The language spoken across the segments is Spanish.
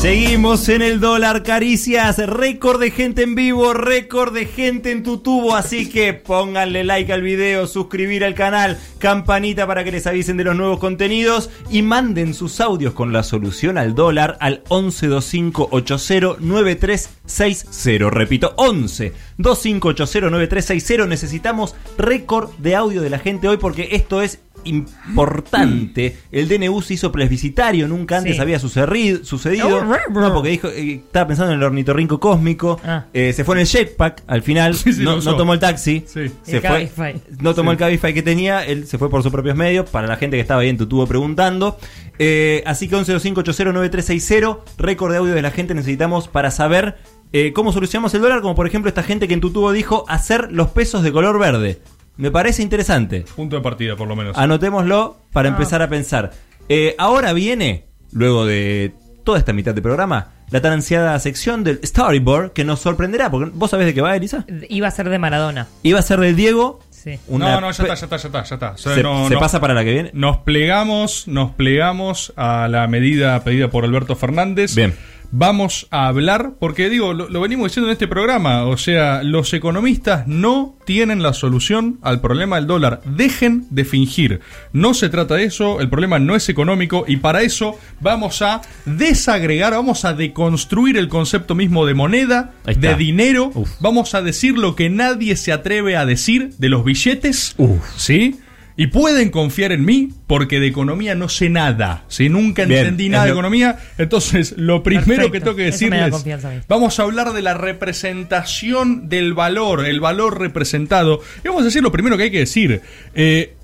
Seguimos en el dólar caricias, récord de gente en vivo, récord de gente en tu tubo, así que pónganle like al video, suscribir al canal, campanita para que les avisen de los nuevos contenidos y manden sus audios con la solución al dólar al 1125809360. Repito, 11 25809360. Necesitamos récord de audio de la gente hoy porque esto es importante. El DNU se hizo plebiscitario, nunca antes Sí. había sucedido. sucedido. No, porque dijo, eh, estaba pensando en el ornitorrinco cósmico. Ah. Eh, se fue en el jetpack al final. Sí, sí, no, lo usó. no tomó el taxi. Sí. Se El fue, Cabify. no tomó el Cabify que tenía. Él se fue por sus propios medios. Para la gente que estaba ahí en tu tubo preguntando. Eh, así que 1125809360. Récord de audio de la gente necesitamos para saber. eh, cómo solucionamos el dólar, como por ejemplo esta gente que en tu tubo dijo hacer los pesos de color verde. Me parece interesante. Punto de partida, por lo menos. Anotémoslo para empezar a pensar. Eh, ahora viene, luego de toda esta mitad de programa, la tan ansiada sección del storyboard que nos sorprenderá. Porque vos sabés de qué va, Elisa. Iba a ser de Maradona. Iba a ser del Diego. Sí. una no, no, ya está, ya está, ya está, ya está. O sea, ¿Se, no- se no- pasa para la que viene? Nos plegamos, nos plegamos a la medida pedida por Alberto Fernández. Bien. Vamos a hablar, porque digo, lo, lo venimos diciendo en este programa, o sea, los economistas no tienen la solución al problema del dólar. Dejen de fingir. No se trata de eso, el problema no es económico y para eso vamos a desagregar, vamos a deconstruir el concepto mismo de moneda, de dinero, Uf. vamos a decir lo que nadie se atreve a decir de los billetes, Uf. ¿sí? Y pueden confiar en mí porque de economía no sé nada. Si nunca Bien, entendí nada de economía, entonces lo primero Perfecto, que tengo que decirles, vamos a hablar de la representación del valor, el valor representado. Y vamos a decir lo primero que hay que decir. Eh,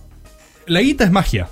la guita es magia.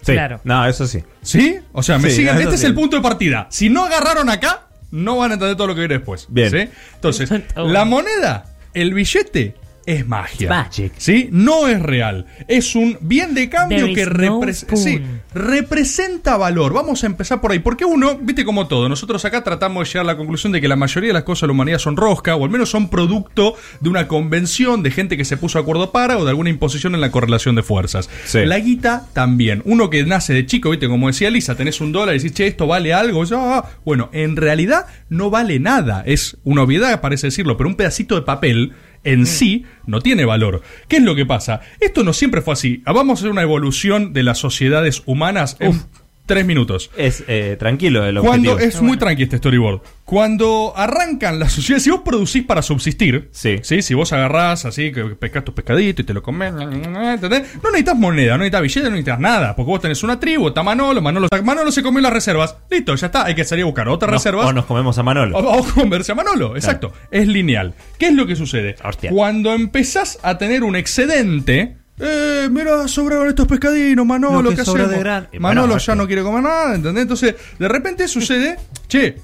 Sí. Claro. No, eso sí. ¿Sí? O sea, me Sí, siguen. Este es el punto de partida. Si no agarraron acá, no van a entender todo lo que viene después. Bien. ¿sí? Entonces, la moneda, el billete, es magia. Magic. ¿Sí? No es real. Es un bien de cambio There que no sí, representa valor. Vamos a empezar por ahí. Porque uno, viste como todo, nosotros acá tratamos de llegar a la conclusión de que la mayoría de las cosas de la humanidad son rosca, o al menos son producto de una convención de gente que se puso de acuerdo para o de alguna imposición en la correlación de fuerzas. Sí. La guita también. Uno que nace de chico, viste, como decía Lisa, tenés un dólar y decís, che, esto vale algo. Yo, "Ah". bueno, en realidad no vale nada. Es una obviedad, parece decirlo, pero un pedacito de papel en sí no tiene valor. ¿Qué es lo que pasa? Esto no siempre fue así. Vamos a hacer una evolución de las sociedades humanas en tres minutos. Es eh, tranquilo el Cuando objetivo. es muy tranqui este storyboard. Cuando arrancan las sociedades, si vos producís para subsistir, Sí. si vos agarrás así, que pescás tu pescadito y te lo comés, ¿entendés? No necesitas moneda, no necesitas billete, no necesitas nada, porque vos tenés una tribu, está Manolo, Manolo, Manolo se comió las reservas, listo, ya está, hay que salir a buscar otras No, reservas. o nos comemos a Manolo. O, o comerse a Manolo, exacto. Es lineal. ¿Qué es lo que sucede? Hostia. Cuando empezás a tener un excedente. Eh, mira, sobraron estos pescadinos, Manolo, Lo que ¿qué de gran- Eh, Manolo ya hostia. no quiere comer nada, ¿entendés? Entonces, de repente sucede, che,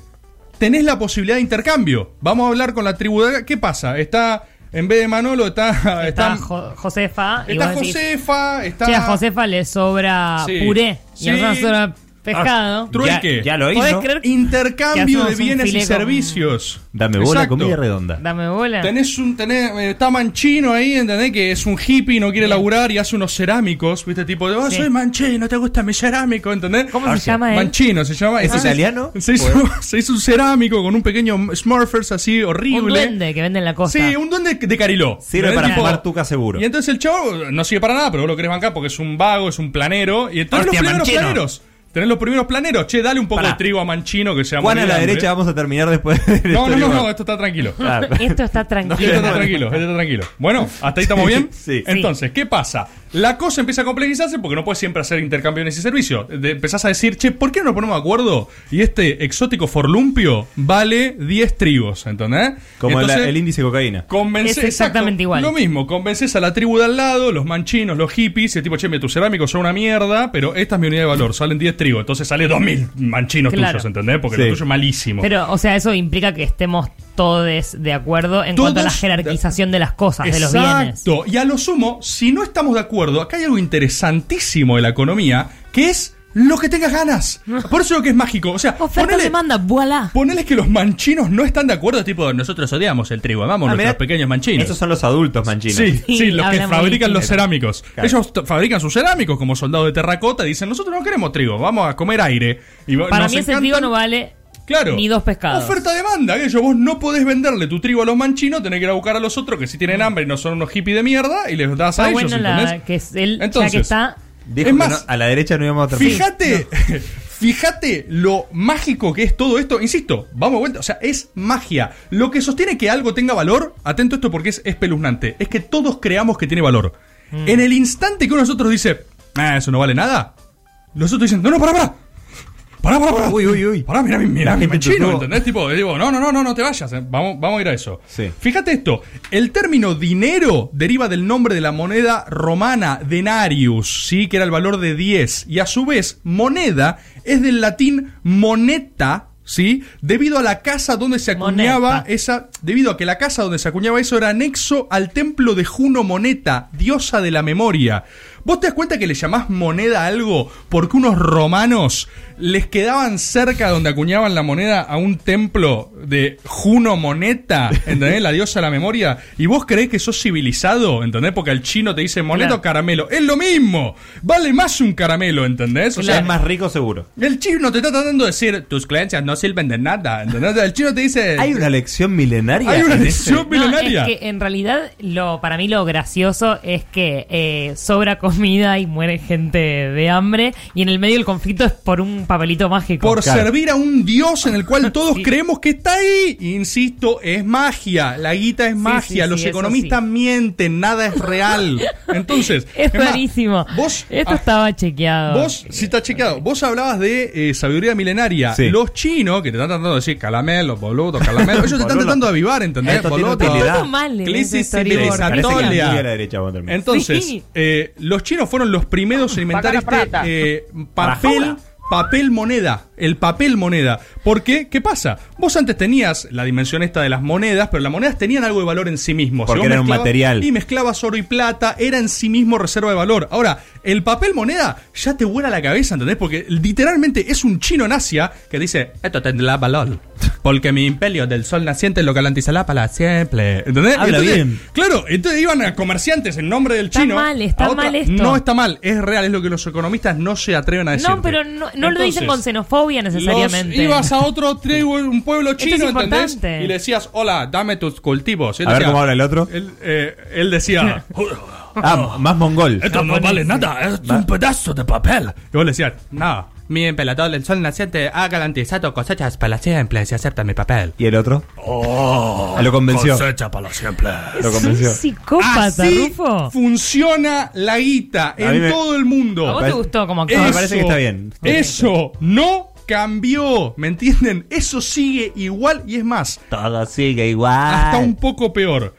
tenés la posibilidad de intercambio. Vamos a hablar con la tribu de. ¿Qué pasa? Está, en vez de Manolo, está. Está Está, Jo- Josefa. y está decís, Josefa, está. Che, a Josefa le sobra Sí. puré. Y Sí. a nosotros nos sobra pescado. Trueque. Ya, ya lo ¿Podés hizo. creer que Intercambio hacemos de un bienes y filé con- servicios. Dame bola, Exacto. comida redonda. Dame bola. Tenés un, tenés, eh, está Manchino ahí, ¿entendés? Que es un hippie, no quiere laburar y hace unos cerámicos, ¿viste? Tipo de, oh, Sí. soy Manchino, ¿te gusta mi cerámico? ¿Entendés? ¿Cómo se llama él? Manchino se llama. ¿Es Entonces, italiano? Se hizo, se hizo un cerámico con un pequeño Smurfers así horrible. Un duende que vende en la costa. Sí, un duende de Cariló. Sirve ¿entendés? para Tipo- fumar tuca seguro. Y entonces el chavo no sirve para nada, pero vos lo querés bancar porque es un vago, es un planero. Y entonces Hostia, los primeros Manchino. planeros. Tenés los primeros planeros. Che, dale un poco Pará. de trigo a Manchino que se llama. Juan a la derecha vamos a terminar después de No, no, no, no, esto está tranquilo. Claro. Esto está tranquilo. Esto está tranquilo, esto está tranquilo. Bueno, hasta ahí estamos bien. Sí. Entonces, ¿qué pasa? La cosa empieza a complejizarse porque no puedes siempre hacer intercambio y servicios. De- empezás a decir, che, ¿por qué no nos ponemos de acuerdo? Y este exótico forlumpio vale 10 trigos, ¿entendés? Como Entonces, el índice de cocaína. Convence, Es exactamente igual. Lo mismo, convences a la tribu de al lado, los manchinos, los hippies, y el tipo, che, mira, tus cerámicos son una mierda, pero esta es mi unidad de valor, salen 10 entonces sale 2000 manchinos Claro. tuyos, ¿entendés? Porque Sí. lo tuyo es malísimo. Pero, o sea, eso implica que estemos todos de acuerdo en cuanto a la jerarquización de las cosas, de los bienes. Exacto. Y a lo sumo, si no estamos de acuerdo, acá hay algo interesantísimo de la economía, que es lo que tengas ganas. Por eso lo que es mágico. O sea, Oferta ponele, demanda, voilà. ponele que los manchinos no están de acuerdo, tipo, nosotros odiamos el trigo, amamos Ah, nuestros mirá, pequeños manchinos. Esos son los adultos manchinos. Sí, sí, Sí, los que fabrican los cerámicos. Claro. Ellos fabrican sus cerámicos como soldados de terracota. Dicen, nosotros no queremos trigo, vamos a comer aire. Y Para nos mí ese trigo no vale Claro. ni dos pescados. Oferta-demanda, aquello. Vos no podés venderle tu trigo a los manchinos, tenés que ir a buscar a los otros que sí tienen hambre y no son unos hippies de mierda y les das a ellos, bueno la, que es ya Entonces, que está. Dijo Es que más, no- a la derecha no íbamos a terminar. Fíjate, fíjate lo mágico que es todo esto. Insisto, vamos de vuelta, o sea, es magia. Lo que sostiene que algo tenga valor, atento a esto porque es espeluznante, es que todos creamos que tiene valor. Mm. En el instante que uno de nosotros dice, ah, eso no vale nada, los otros dicen, no, no, pará, pará. Pará, pará, pará. Uy, uy, uy. Pará, mira, mira, La mi tocó. ¿entendés? Tipo, digo, no, no, no, no, no te vayas. eh. Vamos, vamos a ir a eso. Sí. Fíjate esto. El término dinero deriva del nombre de la moneda romana denarius, ¿sí? Que era el valor de 10. Y a su vez, moneda es del latín moneta, ¿sí? Debido a la casa donde se acuñaba Moneta. esa. Debido a que la casa donde se acuñaba eso era anexo al templo de Juno Moneta, diosa de la memoria. ¿Vos te das cuenta que le llamás moneda a algo porque unos romanos les quedaban cerca donde acuñaban la moneda a un templo de Juno Moneta, ¿entendés? La diosa de la memoria. Y vos creés que sos civilizado, ¿entendés? Porque el chino te dice Claro. o caramelo. Es lo mismo. Vale más un caramelo, ¿entendés? O es más rico seguro. el chino te está tratando de decir, tus creencias no sirven de nada, ¿entendés? El chino te dice... Hay una lección milenaria. Hay una en ese- lección No, milenaria. es que en realidad lo para mí lo gracioso es que eh, sobra comida y muere gente de hambre y en el medio del conflicto es por un papelito mágico. Por Claro. servir a un dios en el cual todos Sí. creemos que está ahí. Insisto, es magia. La guita es magia. sí, Los economistas sí. mienten. Nada es real. Entonces, es rarísimo. Vos, Esto ah, estaba chequeado. Vos, sí está chequeado. Vos hablabas de eh, sabiduría milenaria. Sí. Los chinos, que te están tratando de decir calamelo, boludo, calamelo. Ellos te están tratando de avivar, ¿entendés? Esto tiene Boludo. Entonces, Sí. eh, los chinos fueron los primeros en inventar este eh, papel, papel moneda. El papel moneda. ¿Por qué? ¿Qué pasa? Vos antes tenías la dimensión esta de las monedas, pero las monedas tenían algo de valor en sí mismo. Porque eran un material. Y mezclabas oro y plata, era en sí mismo reserva de valor. Ahora, el papel moneda ya te vuela la cabeza, ¿entendés? Porque literalmente es un chino en Asia que dice, esto tendrá valor. Porque mi imperio del sol naciente lo garantizará para siempre. ¿Entendés? Habla Entonces, bien. Claro, entonces iban a comerciantes en nombre del Está chino. mal, está a otra- mal esto. No está mal, es real, es lo que los economistas no se atreven a decir. no, pero no, no lo dicen con xenofobia necesariamente. ibas a otro tribu, un pueblo Esto chino, es ¿entendés? importante. Y le decías, hola, dame tus cultivos. Y él A ver decía- cómo habla el otro. Él, eh, él decía, Ah, más mongol. esto no vale nada, es un pedazo de papel. Y vos le decías, no, mi emperador del sol naciente ha garantizado cosechas para siempre si aceptan mi papel. ¿Y el otro? Ah, lo convenció. Cosecha para siempre. Lo Es un convenció. psicópata, Así Rufo. funciona la guita A mí en me- todo el mundo. ¿A vos te gustó como actor? me parece que está bien. Eso no cambió, ¿me entienden? Eso sigue igual y es más, Todo sigue igual. hasta un poco peor.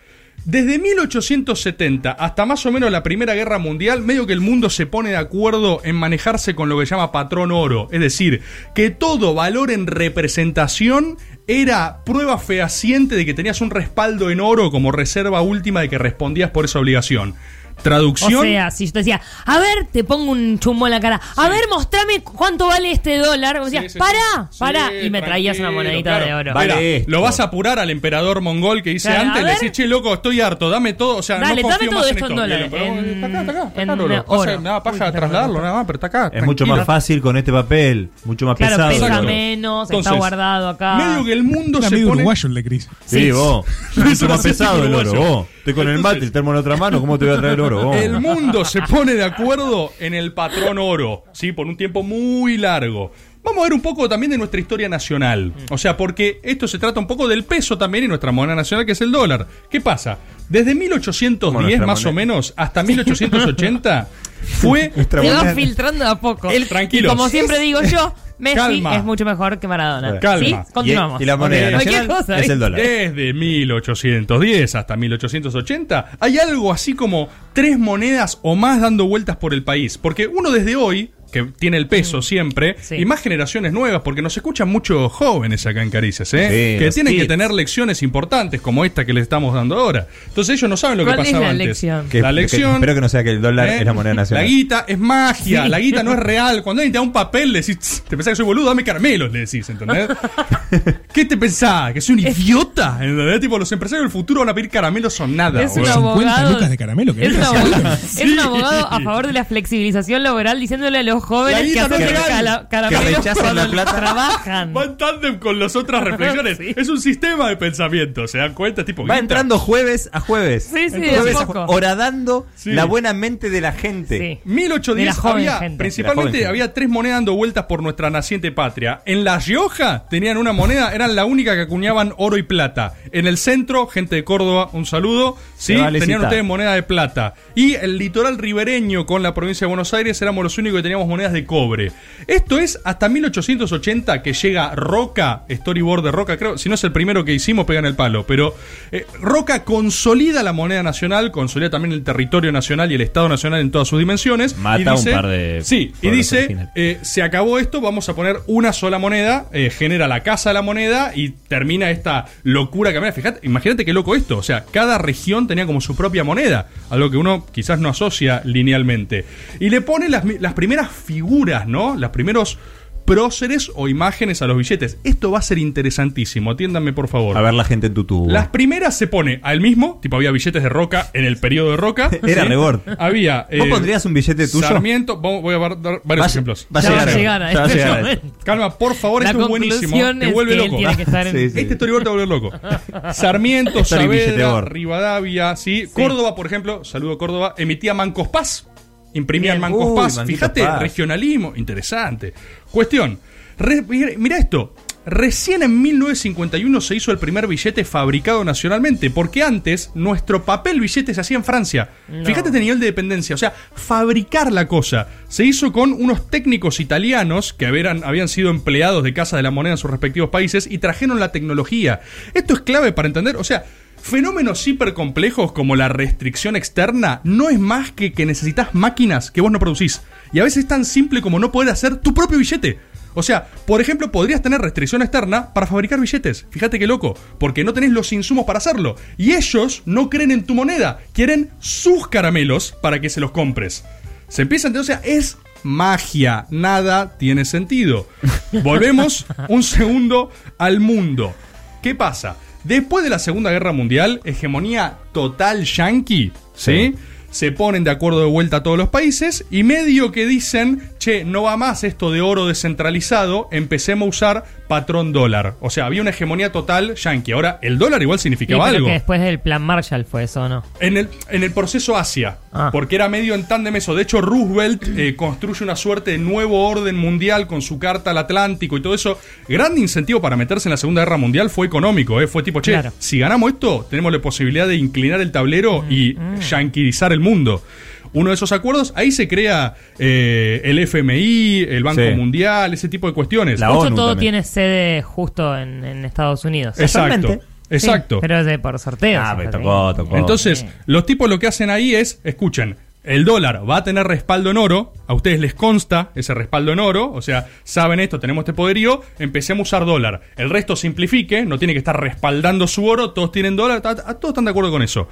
Desde 1870 hasta más o menos la Primera Guerra Mundial, medio que el mundo se pone de acuerdo en manejarse con lo que llama patrón oro. Es decir, que todo valor en representación era prueba fehaciente de que tenías un respaldo en oro como reserva última de que respondías por esa obligación. Traducción. O sea, si yo te decía, a ver, te pongo un chumbo en la cara, a ver, mostrame cuánto vale este dólar. O sea, sí, pará, sí. pará. Sí, y me traías una monedita claro. de oro. Vale Mira, lo vas a apurar al emperador mongol que hice Claro, antes, le decís, che, loco, estoy harto, dame todo, o sea, Dale, no confío dame todo más esto en esto. dólares, pero, en- está acá, está acá, está acá, no, nada, paja Uy, perdón. trasladarlo, nada más, pero está acá. Es mucho más fácil con este papel. Mucho más Claro, pesado. pesa menos, está guardado acá. Medio que el mundo Un se pone... uruguayo el de Cris. Sí, vos. Mucho más pesado el oro, vos. Estoy con el mate, el termo en la otra mano. ¿Cómo te voy a traer oro? El mundo se pone de acuerdo en el patrón oro, ¿sí? Por un tiempo muy largo. Vamos a ver un poco también de nuestra historia nacional. O sea, porque esto se trata un poco del peso también y nuestra moneda nacional, que es el dólar. ¿Qué pasa? Desde Como 1810 nuestra más o menos hasta 1880 fue Se va filtrando de a poco. El- tranquilos. Y como siempre digo yo, Messi Calma. es mucho mejor que Maradona. Calma. ¿Sí? Continuamos. Y, y la moneda nacional cosa, es el dólar. Desde 1810 hasta 1880 hay algo así como tres monedas o más dando vueltas por el país. Porque uno desde hoy, que tiene el peso siempre, Sí. y más generaciones nuevas, porque nos escuchan muchos jóvenes acá en Caricias, ¿eh? Sí, que tienen que tener lecciones importantes como esta que les estamos dando ahora. Entonces ellos no saben lo que ¿Cuál es pasaba la antes. lección? Que- la que- lección... espero que no sea que el dólar ¿eh? es la moneda nacional. La guita es magia, Sí. la guita no es real. Cuando alguien te da un papel, le decís, "Tss, te pensás que soy boludo, dame caramelos, le decís, ¿entendés? ¿Qué te pensás? ¿Que soy un idiota? ¿Entendés? Tipo, los empresarios del futuro van a pedir caramelos o nada. Es un boludo. 50 abogado. lucas de caramelo. Es un, abogado, Sí. es un abogado a favor de la flexibilización laboral diciéndole a los jóvenes La que hacen cala- caramelos rechazan la plata. trabajan. Va en tándem con las otras reflexiones. Sí. Es un sistema de pensamiento, ¿se dan cuenta? Tipo, Va guita. entrando jueves a jueves. Sí, sí, jueves a poco. horadando Sí. la buena mente de la gente. Sí. 1810 De la joven había, gente. De la principalmente había tres monedas dando vueltas por nuestra naciente patria. En La Rioja tenían una moneda, eran la única que acuñaban oro y plata. En el centro, gente de Córdoba, un saludo, sí, tenían ustedes moneda de plata. Y el litoral ribereño con la provincia de Buenos Aires éramos los únicos que teníamos monedas de cobre. Esto es hasta 1880 que llega Roca, storyboard de Roca, creo, si no es el primero que hicimos, pegan el palo, pero eh, Roca consolida la moneda nacional, consolida también el territorio nacional y el Estado nacional en todas sus dimensiones. Mata y un par de Sí, y dice, eh, se acabó esto, vamos a poner una sola moneda, eh, genera la casa de la moneda y termina esta locura que fíjate, imagínate qué loco esto, o sea, cada región tenía como su propia moneda, algo que uno quizás no asocia linealmente. Y le pone las, las primeras figuras, ¿no? Los primeros próceres o imágenes a los billetes. Esto va a ser interesantísimo, atiéndanme por favor. A ver la gente en tu tubo. Las primeras se pone al mismo, tipo había billetes de roca en el periodo de roca. Era rebord. Había. ¿Vos eh, pondrías un billete tuyo? Sarmiento, vamos- voy a dar varios Va- ejemplos. va a Ya va a llegar, a ya va a este llegar. momento. Calma, por favor, La esto es buenísimo. Te vuelve loco. tiene que estar en... Sí, sí. Este storyboard te va a volver loco. Sarmiento, Saavedra. Rivadavia, ¿sí? Córdoba, por ejemplo, saludo Córdoba, emitía Mancos Paz. Imprimían Bien. Mancos Uy, Paz. Fíjate, Paz. regionalismo, interesante. Cuestión. re- mira esto. Recién en 1951 se hizo el primer billete fabricado nacionalmente, porque antes nuestro papel billete se hacía en Francia. No. Fíjate este nivel de dependencia, o sea, fabricar la cosa. Se hizo con unos técnicos italianos que habían, habían sido empleados de Casa de la Moneda en sus respectivos países y trajeron la tecnología. Esto es clave para entender, o sea, fenómenos hipercomplejos como la restricción externa no es más que que necesitas máquinas que vos no producís. Y a veces es tan simple como no poder hacer tu propio billete. O sea, por ejemplo, podrías tener restricción externa para fabricar billetes. Fíjate qué loco, porque no tenés los insumos para hacerlo. Y ellos no creen en tu moneda, quieren sus caramelos para que se los compres. Se empieza a o sea, es magia, nada tiene sentido. Volvemos un segundo al mundo. ¿Qué pasa? Después de la Segunda Guerra Mundial, hegemonía total yankee, ¿sí? Sí. Se ponen de acuerdo de vuelta a todos los países y medio que dicen, che, no va más esto de oro descentralizado, empecemos a usar patrón dólar. O sea, había una hegemonía total yankee. Ahora, el dólar igual Sí, significaba pero algo. que después del plan Marshall fue eso, ¿no? En el, en el proceso Asia, Ah. porque era medio en tándem eso. De hecho, Roosevelt eh, construye una suerte de nuevo orden mundial con su carta al Atlántico y todo eso. Gran incentivo para meterse en la Segunda Guerra Mundial fue económico. eh. Fue tipo, che, Claro. si ganamos esto, tenemos la posibilidad de inclinar el tablero y yanquizar el mundo. Uno de esos acuerdos, ahí se crea eh, el FMI, el Banco Sí. Mundial, ese tipo de cuestiones. La De hecho, ONU todo también. tiene sede justo en, en Estados Unidos. Exacto. Exacto. Sí, pero es de por sorteo. Ah, me tocó, tocó. Entonces, Sí. los tipos lo que hacen ahí es, escuchen, el dólar va a tener respaldo en oro, a ustedes les consta ese respaldo en oro, o sea, saben esto, tenemos este poderío, empecemos a usar dólar. El resto simplifique, no tiene que estar respaldando su oro, todos tienen dólar, todos están de acuerdo con eso.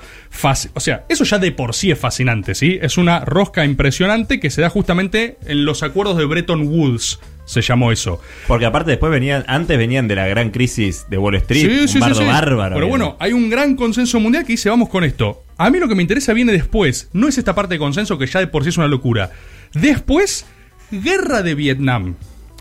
O sea, eso ya de por sí es fascinante, ¿sí? Es una rosca impresionante que se da justamente en los acuerdos de Bretton Woods, se llamó eso. Porque aparte después venían, antes venían de la gran crisis de Wall Street, un bardo bárbaro. Pero bueno, hay un gran consenso mundial que dice, vamos con esto. A mí lo que me interesa viene después. No es esta parte de consenso que ya de por sí es una locura. Después, guerra de Vietnam.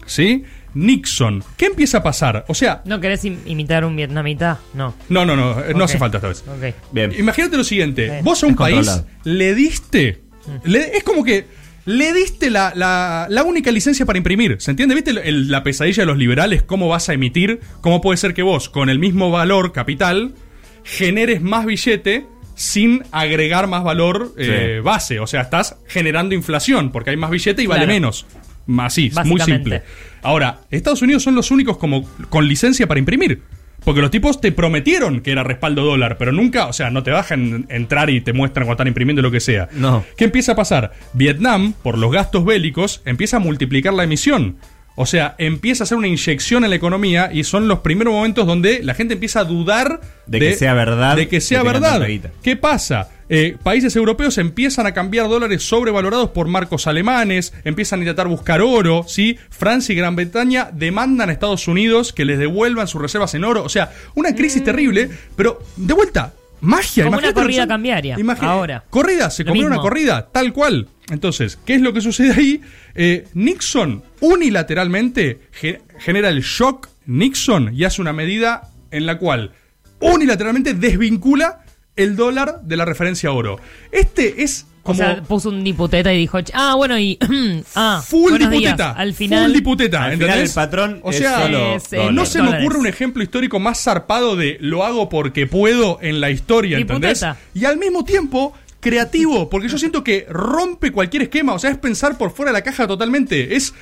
¿Sí? Nixon. ¿Qué empieza a pasar? O sea, ¿No querés im- imitar un vietnamita? No. no, no, no, eh, no hace falta esta vez. Ok. Bien. Imagínate lo siguiente, Bien. vos a un Es país controlado. le diste, le- es como que le diste la, la- la única licencia para imprimir, ¿se entiende? ¿Viste el- el- la pesadilla de los liberales? ¿Cómo vas a emitir? ¿Cómo puede ser que vos, con el mismo valor capital, generes más billete sin agregar más valor eh, Sí. base? O sea, estás generando inflación porque hay más billete y vale Claro. menos. Así, muy simple. Ahora, Estados Unidos son los únicos como con licencia para imprimir. Porque los tipos te prometieron que era respaldo dólar, pero nunca, o sea, no te bajan entrar y te muestran cuando están imprimiendo lo que sea. No. ¿Qué empieza a pasar? Vietnam, por los gastos bélicos, empieza a multiplicar la emisión. O sea, empieza a hacer una inyección en la economía y son los primeros momentos donde la gente empieza a dudar De que sea verdad De que sea que verdad. ¿Qué pasa? Eh, países europeos empiezan a cambiar dólares sobrevalorados por marcos alemanes, empiezan a intentar buscar oro, ¿sí? Francia y Gran Bretaña demandan a Estados Unidos que les devuelvan sus reservas en oro. O sea, una crisis terrible, pero de vuelta, Magia, Como una imagínate corrida son- cambiaria, Imagina- ahora. Corrida, se comió una corrida, tal cual. Entonces, ¿qué es lo que sucede ahí? Eh, Nixon unilateralmente ge- genera el shock Nixon y hace una medida en la cual unilateralmente desvincula el dólar de la referencia oro. Este es O como sea, puso un diputeta y dijo, ah, bueno, y. ah, full días. diputeta. Al final. Full diputeta, Al ¿entendés? final el patrón o es sea, solo es, dólares. no se me ocurre un ejemplo histórico más zarpado de lo hago porque puedo en la historia, ¿entendés? Diputeta. Y al mismo tiempo creativo, porque yo siento que rompe cualquier esquema, o sea, es pensar por fuera de la caja totalmente, es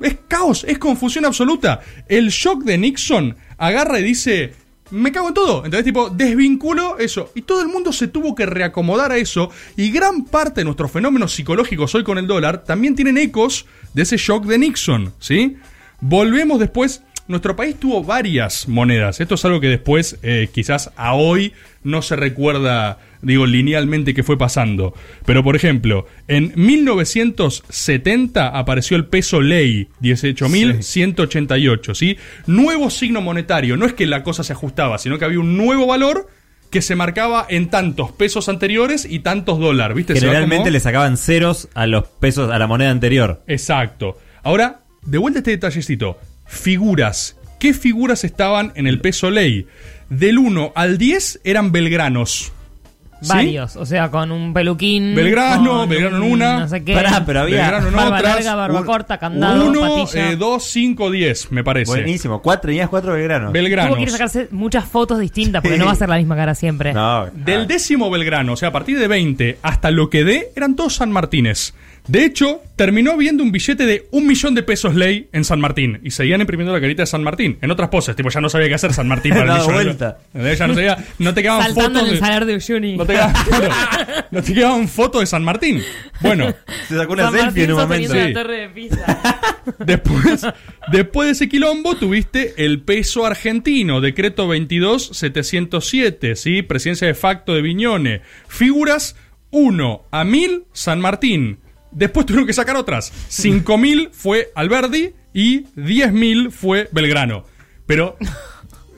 es caos, es confusión absoluta. El shock de Nixon agarra y dice, me cago en todo. Entonces, tipo, desvinculo eso. Y todo el mundo se tuvo que reacomodar a eso. Y gran parte de nuestros fenómenos psicológicos hoy con el dólar también tienen ecos de ese shock de Nixon, ¿sí? Volvemos después. Nuestro país tuvo varias monedas. Esto es algo que después, eh, quizás a hoy, no se recuerda, digo, linealmente qué fue pasando. Pero, por ejemplo, en 1970 apareció el peso ley, 18.188, ¿sí? Nuevo signo monetario. No es que la cosa se ajustaba, sino que había un nuevo valor que se marcaba en tantos pesos anteriores y tantos dólares, ¿viste? Generalmente como- le sacaban ceros a los pesos, a la moneda anterior. Exacto. Ahora, de vuelta a este detallecito. Figuras. ¿Qué figuras estaban en el peso ley? Del 1 al 10 eran belgranos. ¿Sí? Varios, o sea, con un peluquín. Belgrano, Belgrano en un una. No sé qué. Pará, pero había Belgrano en barba otras. larga, barba un- corta, candado, 1, patilla. 2, 5, 10, me parece. Buenísimo. Cuatro, tenías cuatro belgranos. Belgranos. Tuvo que ir a sacarse muchas fotos distintas porque Sí. no va a ser la misma cara siempre. no, Del ah, décimo Belgrano, o sea, a partir de 20 hasta lo que dé, eran todos San Martínez. De hecho, terminó viendo un billete de un millón de pesos ley en San Martín. Y seguían imprimiendo la carita de San Martín. En otras poses, tipo, ya no sabía qué hacer San Martín para el Dado millón. vuelta. Ya no sabía, no te quedaban Saltando en fotos el de, salar de Uyuni. no te quedaban, claro, no te quedaban fotos de San Martín. Bueno, se sacó una San selfie en un Martín momento. Sí. la torre de Pisa. después, después de ese quilombo tuviste el peso argentino, decreto 22707, ¿sí? Presidencia de facto de Viñone. Figuras 1 a 1000, San Martín. Después tuvieron que sacar otras. 5000 fue Alberdi y 10000 fue Belgrano. Pero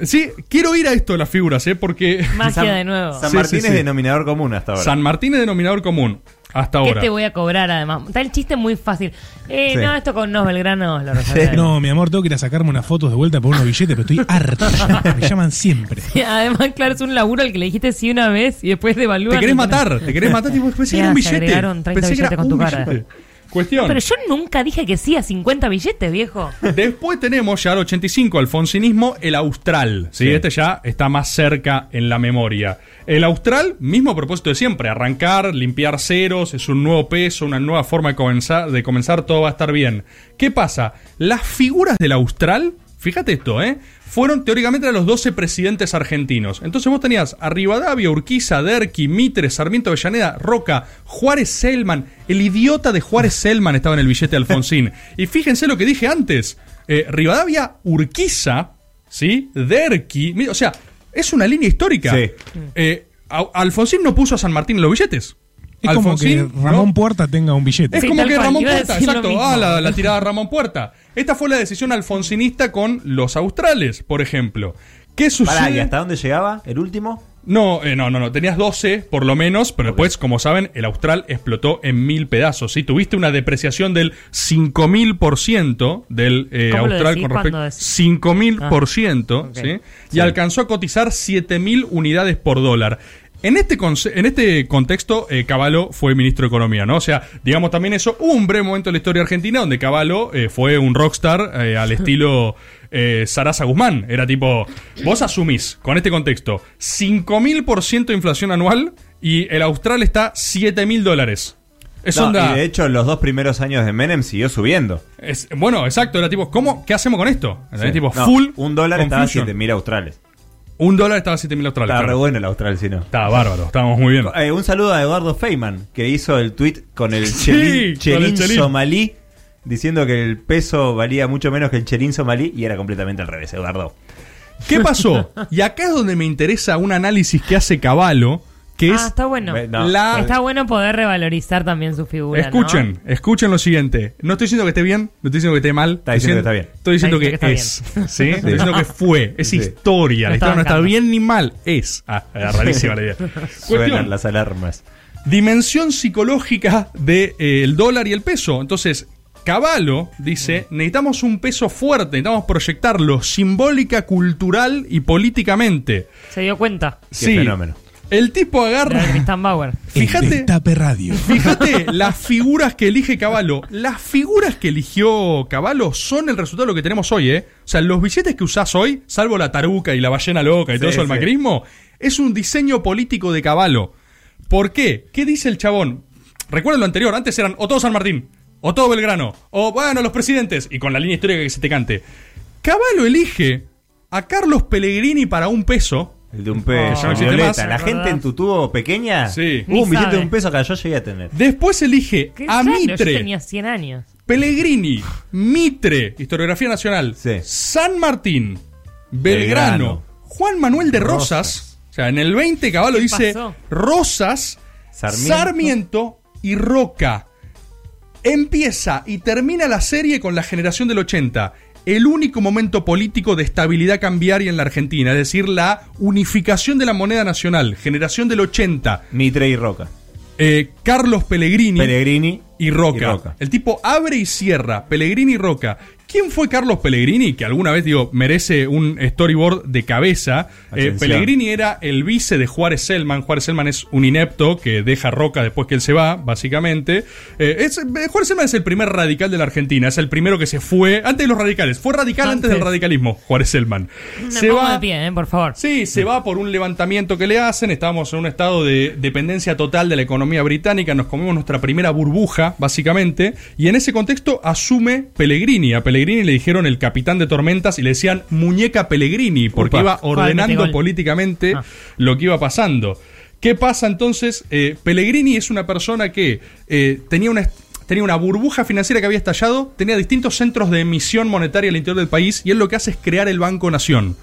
sí, quiero ir a esto de las figuras, ¿eh? Porque Magia San- de nuevo. San Sí, Martín sí, es sí. denominador común hasta ahora. San Martín es denominador común hasta ¿Qué ahora. te voy a cobrar además? Está el chiste muy fácil. Eh, Sí. no, esto con unos belgranos lo. No, mi amor, tengo que ir a sacarme unas fotos de vuelta por unos billetes, pero estoy harta. Me llaman siempre. Además, claro, es un laburo al que le dijiste sí una vez y después devalúan. Te querés matar, te querés matar, tipo, pensé que era un billete. agregaron 30 Pensé que era billetes con tu cara. billete. Cuestión. Pero yo nunca dije que sí a 50 billetes, viejo. Después tenemos ya al 85, alfonsinismo, el austral. ¿sí? Sí. Este ya está más cerca en la memoria. El austral, mismo propósito de siempre, arrancar, limpiar ceros, es un nuevo peso, una nueva forma de comenzar, de comenzar, todo va a estar bien. ¿Qué pasa? Las figuras del austral, fíjate esto, ¿eh? Fueron teóricamente los 12 presidentes argentinos. Entonces vos tenías a Rivadavia, Urquiza, Derqui, Mitre, Sarmiento Avellaneda, Roca, Juárez Selman. El idiota de Juárez Selman estaba en el billete de Alfonsín. y fíjense lo que dije antes. Eh, Rivadavia, Urquiza, ¿sí? Derqui. O sea, es una línea histórica. Sí. Eh, Alfonsín no puso a San Martín en los billetes. Es como que Alfonsín, Ramón ¿no? Puerta tenga un billete. Es Sí, como que cual, Ramón Puerta, exacto. Ah, la, la tirada de Ramón Puerta. Esta fue la decisión alfonsinista con los australes, por ejemplo. ¿Qué sucede? Pará, ¿y hasta dónde llegaba? ¿El último? No, eh, no, no, no. Tenías 12 por lo menos, pero después, como saben, el austral explotó en mil pedazos. ¿sí? Tuviste una depreciación del 5000% del eh, ¿Cómo lo austral decís con respecto. decís? 5000%, Ah, ok. ¿sí? Y Sí. alcanzó a cotizar 7000 unidades por dólar. En este, en este contexto, eh, Cavallo fue ministro de Economía, ¿no? O sea, digamos también eso, hubo un breve momento en la historia argentina donde Cavallo eh, fue un rockstar eh, al estilo eh, Sarasa Guzmán. Era tipo, vos asumís, con este contexto, 5000% de inflación anual y el austral está 7000 dólares. Es No, onda. y de hecho, los dos primeros años de Menem siguió subiendo. es- bueno, exacto, era tipo, ¿cómo, ¿qué hacemos con esto? Sí. Tipo, No, full. Un dólar estaba a confusion. 7000 australes. Un dólar estaba a 7000 australes. Estaba re bueno el austral, si no. Estaba bárbaro, estábamos muy bien. Eh, un saludo a Eduardo Feynman, que hizo el tweet con el Sí, chelín, con chelín el chelín. somalí, diciendo que el peso valía mucho menos que el chelín somalí, y era completamente al revés, Eduardo. ¿Qué pasó? Y acá es donde me interesa un análisis que hace Caballo, que ah, es está bueno. Ve- no. la- Está bueno poder revalorizar también su figura. ¿no? Escuchen, escuchen lo siguiente. No estoy diciendo que esté bien, no estoy diciendo que esté mal. Está diciendo que está bien. Estoy diciendo que, es. ¿sí? Estoy diciendo que fue. Es Sí. historia. La historia no está bien ni mal. Es. Ah, era rarísima la idea. Suenan las alarmas. Dimensión psicológica del dólar y el peso. Entonces, Caballo dice, necesitamos un peso fuerte, necesitamos proyectarlo simbólica, cultural y políticamente. Se dio cuenta. Qué fenómeno. El tipo agarra... Bauer. El Fíjate, Radio. fíjate las figuras que elige Caballo. Las figuras que eligió Caballo son el resultado de lo que tenemos hoy, ¿eh? O sea, los billetes que usás hoy, salvo la taruca y la ballena loca y Sí, todo eso del sí. macrismo, es un diseño político de Caballo. ¿Por qué? ¿Qué dice el chabón? Recuerden lo anterior, antes eran o todo San Martín, o todo Belgrano, o bueno, los presidentes, y con la línea histórica que se te cante. Caballo elige a Carlos Pellegrini para un peso. El de un peso. existe Violeta. más. La ¿Verdad? gente en tu tubo pequeña. Sí. Un Ni billete de un peso que yo llegué a tener. Después elige Qué a yo Mitre. tenía 100 años. Pellegrini, Mitre, Historiografía Nacional, Sí. San Martín, Belgrano, Belgrano. Juan Manuel de Rosas. O sea, en el 20 Caballo ¿Qué dice pasó? Rosas, Sarmiento. Sarmiento. y Roca. Empieza y termina la serie con la generación del 80. El único momento político de estabilidad cambiaria en la Argentina, es decir, la unificación de la moneda nacional, generación del 80. Mitre y Roca. Eh, Carlos Pellegrini, Pellegrini y Roca. y Roca. El tipo abre y cierra, Pellegrini y Roca. ¿Quién fue Carlos Pellegrini? Que alguna vez, digo, merece un storyboard de cabeza. Eh, Atención. Pellegrini era el vice de Juárez Selman. Juárez Selman es un inepto que deja a Roca después que él se va, básicamente. Eh, es- eh, Juárez Selman es el primer radical de la Argentina. Es el primero que se fue, antes de los radicales. Fue radical antes, Antes. del radicalismo, Juárez Selman. Me Se pongo va, de pie, eh, por favor. Sí, se va por un levantamiento que le hacen. Estábamos en un estado de dependencia total de la economía británica. Nos comimos nuestra primera burbuja, básicamente. Y en ese contexto asume Pellegrini. A Pellegrini le dijeron el capitán de tormentas y le decían muñeca Pellegrini, porque Upa. iba ordenando políticamente Ah. lo que iba pasando. ¿Qué pasa entonces? Eh, Pellegrini es una persona que eh, tenía una tenía una burbuja financiera que había estallado, tenía distintos centros de emisión monetaria al interior del país y él lo que hace es crear el Banco Nación.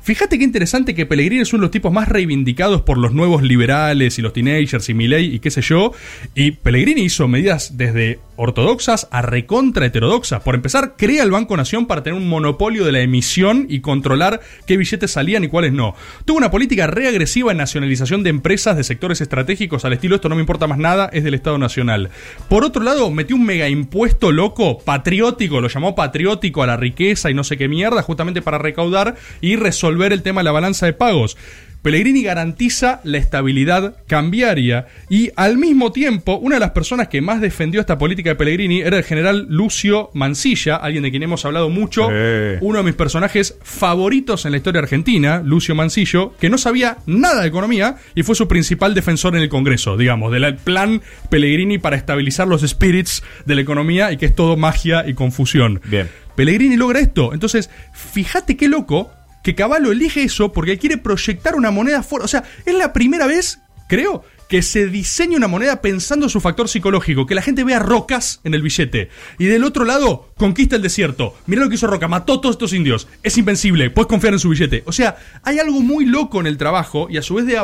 Fíjate qué interesante que Pellegrini es uno de los tipos más reivindicados por los nuevos liberales y los teenagers y Milley y qué sé yo. Y Pellegrini hizo medidas desde ortodoxas a recontra heterodoxas. Por empezar, crea el Banco Nación para tener un monopolio de la emisión y controlar qué billetes salían y cuáles no. Tuvo una política reagresiva en nacionalización de empresas de sectores estratégicos al estilo esto no me importa más nada, es del Estado Nacional. Por otro lado, metió un mega impuesto loco, patriótico, lo llamó patriótico a la riqueza y no sé qué mierda, justamente para recaudar y resolver el tema de la balanza de pagos. Pellegrini garantiza la estabilidad cambiaria y al mismo tiempo una de las personas que más defendió esta política de Pellegrini era el general Lucio Mansilla, alguien de quien hemos hablado mucho, uno de mis personajes favoritos en la historia argentina, Lucio Mancillo, que no sabía nada de economía y fue su principal defensor en el Congreso, digamos, del plan Pellegrini para estabilizar los spirits de la economía y que es todo magia y confusión. Bien. Pellegrini logra esto. Entonces, fíjate qué loco que Caballo elige eso porque quiere proyectar una moneda fuerte. O sea, es la primera vez, creo, que se diseña una moneda pensando en su factor psicológico, que la gente vea rocas en el billete. Y del otro lado, conquista el desierto. Mira lo que hizo Roca, mató a todos estos indios. Es invencible, puedes confiar en su billete. O sea, hay algo muy loco en el trabajo y a su vez de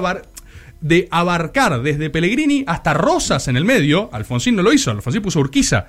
de abarcar desde Pellegrini hasta Rosas en el medio. Alfonsín no lo hizo, Alfonsín puso Urquiza.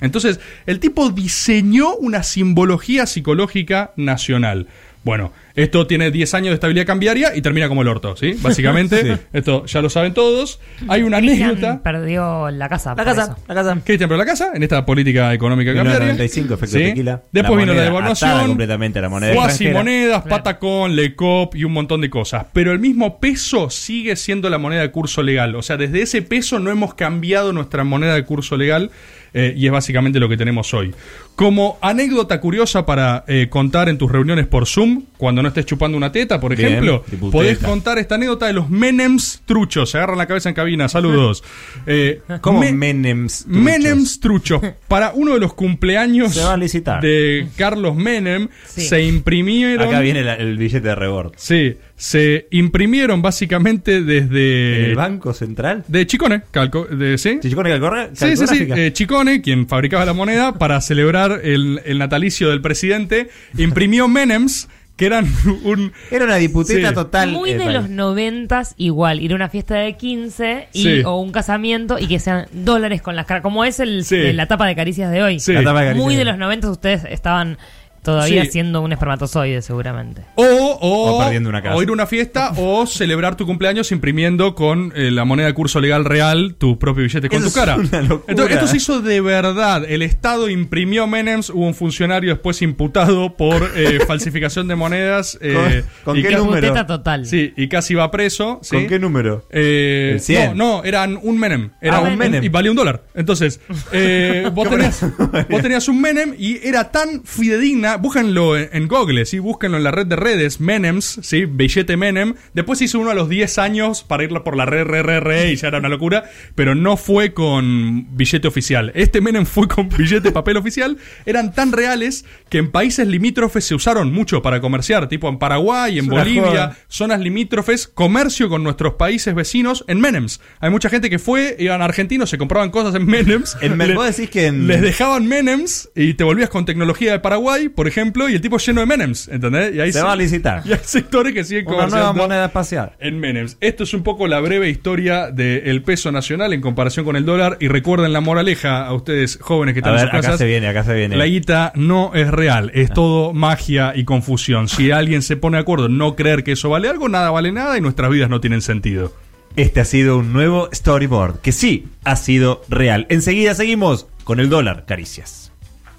Entonces, el tipo diseñó una simbología psicológica nacional. Bueno, esto tiene 10 años de estabilidad cambiaria y termina como el orto, ¿sí? Básicamente, Sí. esto ya lo saben todos. Hay una Cristian anécdota. perdió la casa. La casa, eso. la casa. Cristian pero la casa en esta política económica cambiaria. 1995, efecto Sí. tequila. Después La vino la devaluación. completamente la moneda Cuasi monedas, Claro. Patacón, Lecop y un montón de cosas. Pero el mismo peso sigue siendo la moneda de curso legal. O sea, desde ese peso no hemos cambiado nuestra moneda de curso legal. eh, y es básicamente lo que tenemos hoy. Como anécdota curiosa para eh, contar en tus reuniones por Zoom, cuando no estés chupando una teta, por Bien, ejemplo, podés contar esta anécdota de los Menems truchos. Se agarran la cabeza en cabina. Saludos. Eh, ¿Cómo Me- Menems? truchos? Menems trucho. Para uno de los cumpleaños Se va a licitar. de Carlos Menem, Sí. se imprimieron. Acá viene la- el billete de rebord. Sí, se imprimieron básicamente ¿En desde. el Banco Central? De Chicone, calco, de, ¿sí? ¿Chichicone Calcorra? Sí, sí, sí. Eh, Chicone, quien fabricaba la moneda, para celebrar el, el natalicio del presidente, imprimió Menems que eran un... Era una diputeta Sí. total. Muy eh, de país. los noventas, igual, ir a una fiesta de 15 y, Sí. o un casamiento y que sean dólares con las caras, como es el, Sí. eh, la tapa de caricias de hoy. Sí. La tapa de Muy Caricias. de los noventas ustedes estaban todavía Sí. siendo un espermatozoide, seguramente. O, o, O perdiendo una casa. o ir a una fiesta o celebrar tu cumpleaños imprimiendo con eh, la moneda de curso legal real tu propio billete con Eso tu cara. es una locura. Entonces, esto se hizo de verdad. El Estado imprimió Menems, hubo un funcionario después imputado por eh, falsificación de monedas. eh, ¿Con y qué número? Total. Sí, y casi va preso. ¿sí? ¿Con qué número? Eh, El 100. No, no, eran un Menem. Era Ah, un, un Menem. Y valía un dólar. Entonces, eh, vos, tenías, vos tenías un Menem y era tan fidedigna. Búsquenlo en, en Google, ¿sí? Búsquenlo en la red de redes. Menems, ¿sí? Billete Menem. Después hizo uno a los 10 años para ir por la red RRR y ya era una locura. Pero no fue con billete oficial. Este Menem fue con billete papel oficial. Eran tan reales que en países limítrofes se usaron mucho para comerciar. Tipo en Paraguay, en Bolivia zonas limítrofes, comercio con nuestros países vecinos en Menems. Hay mucha gente que fue, iban a argentinos, se compraban cosas en Menems. En Men- Le- vos decís que en- Les dejaban Menems y te volvías con tecnología de Paraguay, por ejemplo, y el tipo lleno de Menems, ¿entendés? Y ahí Se va a licitar. Y hay sectores que siguen Una nueva moneda espacial. en Menems. Esto es un poco la breve historia del peso nacional en comparación con el dólar. Y recuerden la moraleja a ustedes jóvenes que A están en ver, sus acá casas. se viene, acá se viene. La guita no es real, es todo magia y confusión. Si alguien se pone de acuerdo en no creer que eso vale algo, nada vale nada y nuestras vidas no tienen sentido. Este ha sido un nuevo storyboard que sí ha sido real. Enseguida seguimos con el dólar, caricias.